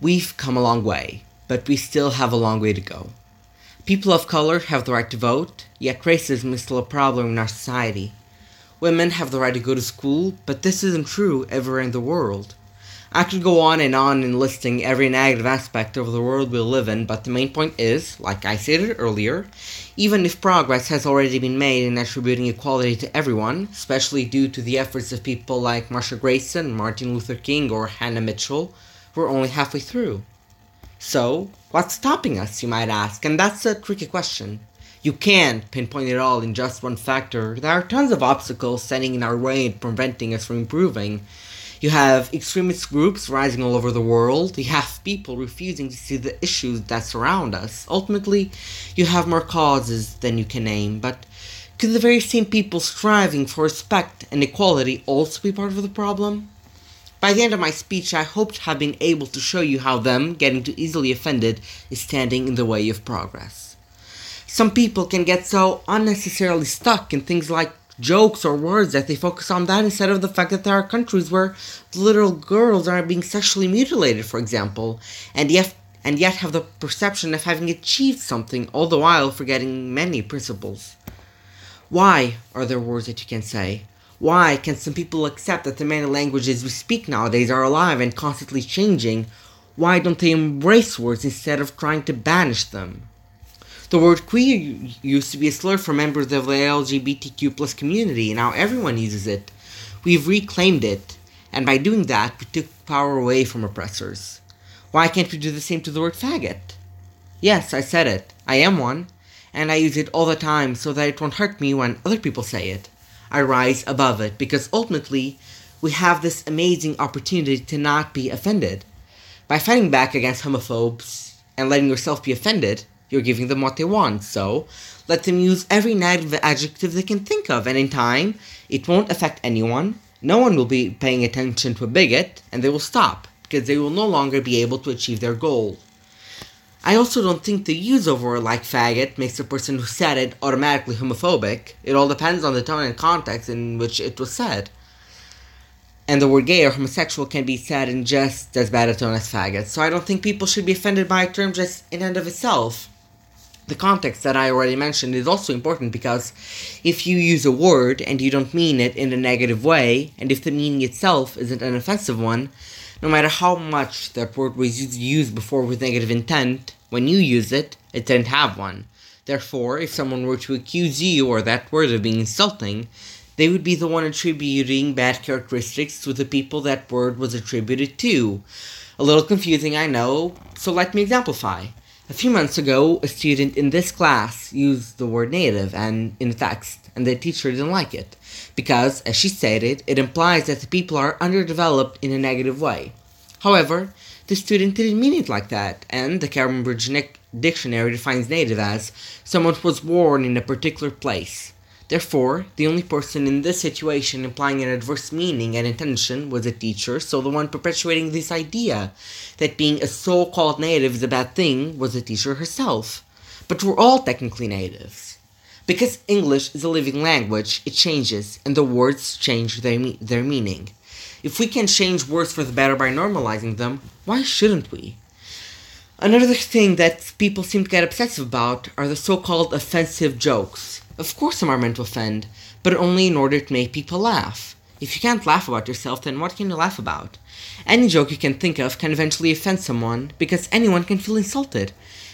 We've come a long way, but we still have a long way to go. People of color have the right to vote, yet racism is still a problem in our society. Women have the right to go to school, but this isn't true everywhere in the world. I could go on and on in listing every negative aspect of the world we live in, but the main point is, like I stated earlier, even if progress has already been made in attributing equality to everyone, especially due to the efforts of people like Marsha Grayson, Martin Luther King, or Hannah Mitchell, we're only halfway through. So, what's stopping us, you might ask? And that's a tricky question. You can't pinpoint it all in just one factor. There are tons of obstacles standing in our way and preventing us from improving. You have extremist groups rising all over the world. You have people refusing to see the issues that surround us. Ultimately, you have more causes than you can name, but could the very same people striving for respect and equality also be part of the problem? By the end of my speech, I hope to have been able to show you how them getting too easily offended is standing in the way of progress. Some people can get so unnecessarily stuck in things like jokes or words that they focus on that instead of the fact that there are countries where little girls are being sexually mutilated, for example, and yet and yet have the perception of having achieved something, all the while forgetting many principles. Why are there words that you can say? Why can some people accept that the many languages we speak nowadays are alive and constantly changing? Why don't they embrace words instead of trying to banish them? The word queer used to be a slur for members of the LGBTQ community, now everyone uses it. We've reclaimed it, and by doing that, we took power away from oppressors. Why can't we do the same to the word faggot? Yes, I said it. I am one, and I use it all the time so that it won't hurt me when other people say it. I rise above it because ultimately we have this amazing opportunity to not be offended. By fighting back against homophobes and letting yourself be offended, you're giving them what they want. So let them use every negative adjective they can think of, and in time, it won't affect anyone. No one will be paying attention to a bigot, and they will stop because they will no longer be able to achieve their goal. I also don't think the use of a word like faggot makes the person who said it automatically homophobic. It all depends on the tone and context in which it was said. And the word gay or homosexual can be said in just as bad a tone as faggot, so I don't think people should be offended by a term just in and of itself. The context that I already mentioned is also important because if you use a word and you don't mean it in a negative way, and if the meaning itself isn't an offensive one, no matter how much that word was used before with negative intent, when you use it, it didn't have one. Therefore, if someone were to accuse you or that word of being insulting, they would be the one attributing bad characteristics to the people that word was attributed to. A little confusing, I know, so let me exemplify. A few months ago, a student in this class used the word native and in a text, and the teacher didn't like it because, as she stated, it implies that the people are underdeveloped in a negative way. However, the student didn't mean it like that, and the Cambridge Dictionary defines native as someone who was born in a particular place. Therefore, the only person in this situation implying an adverse meaning and intention was a teacher, so the one perpetuating this idea that being a so called native is a bad thing was the teacher herself. But we're all technically natives. Because English is a living language, it changes, and the words change their, me- their meaning. If we can change words for the better by normalizing them, why shouldn't we? Another thing that people seem to get obsessive about are the so called offensive jokes. Of course, some are meant to offend, but only in order to make people laugh. If you can't laugh about yourself, then what can you laugh about? Any joke you can think of can eventually offend someone because anyone can feel insulted.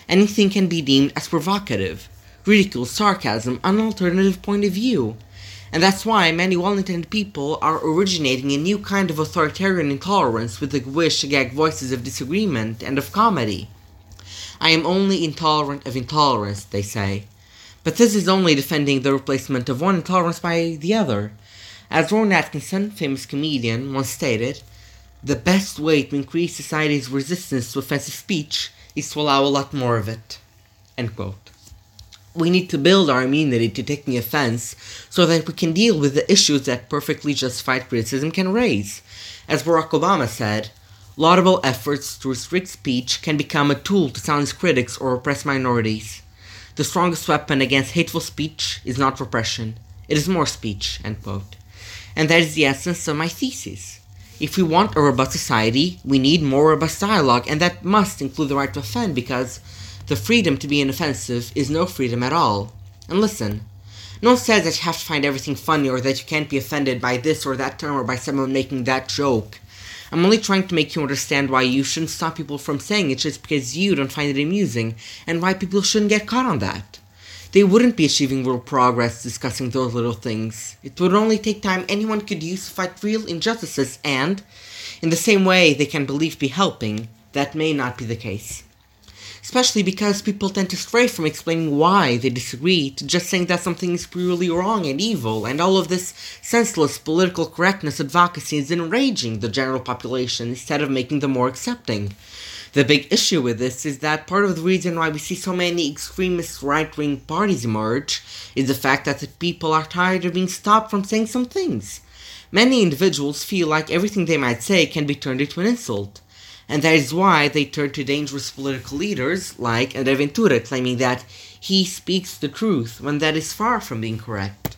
Anything can be deemed as provocative ridicule, sarcasm, an alternative point of view. And that's why many well intended people are originating a new kind of authoritarian intolerance with the wish to gag voices of disagreement and of comedy. I am only intolerant of intolerance, they say. But this is only defending the replacement of one intolerance by the other. As Rowan Atkinson, famous comedian, once stated, the best way to increase society's resistance to offensive speech is to allow a lot more of it. We need to build our immunity to taking offense so that we can deal with the issues that perfectly justified criticism can raise. As Barack Obama said, laudable efforts to restrict speech can become a tool to silence critics or oppress minorities. The strongest weapon against hateful speech is not repression, it is more speech. And that is the essence of my thesis. If we want a robust society, we need more robust dialogue, and that must include the right to offend because the freedom to be inoffensive is no freedom at all. And listen, no one says that you have to find everything funny or that you can't be offended by this or that term or by someone making that joke. I'm only trying to make you understand why you shouldn't stop people from saying it just because you don't find it amusing, and why people shouldn't get caught on that. They wouldn't be achieving real progress discussing those little things. It would only take time anyone could use to fight real injustices, and, in the same way they can believe be helping, that may not be the case. Especially because people tend to stray from explaining why they disagree to just saying that something is purely wrong and evil, and all of this senseless political correctness advocacy is enraging the general population instead of making them more accepting. The big issue with this is that part of the reason why we see so many extremist right wing parties emerge is the fact that the people are tired of being stopped from saying some things. Many individuals feel like everything they might say can be turned into an insult. And that is why they turn to dangerous political leaders like André Ventura, claiming that he speaks the truth when that is far from being correct.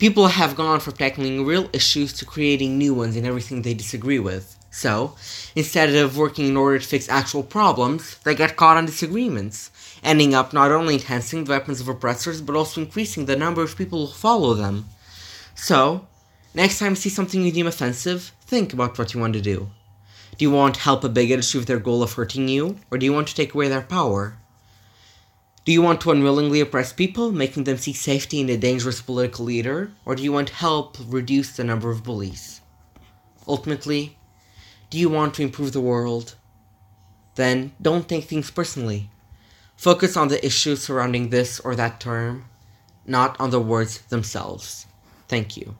People have gone from tackling real issues to creating new ones in everything they disagree with. So, instead of working in order to fix actual problems, they get caught on disagreements, ending up not only enhancing the weapons of oppressors, but also increasing the number of people who follow them. So, next time you see something you deem offensive, think about what you want to do. Do you want to help a bigot achieve their goal of hurting you, or do you want to take away their power? Do you want to unwillingly oppress people, making them seek safety in a dangerous political leader, or do you want to help reduce the number of bullies? Ultimately, do you want to improve the world? Then don't take things personally. Focus on the issues surrounding this or that term, not on the words themselves. Thank you.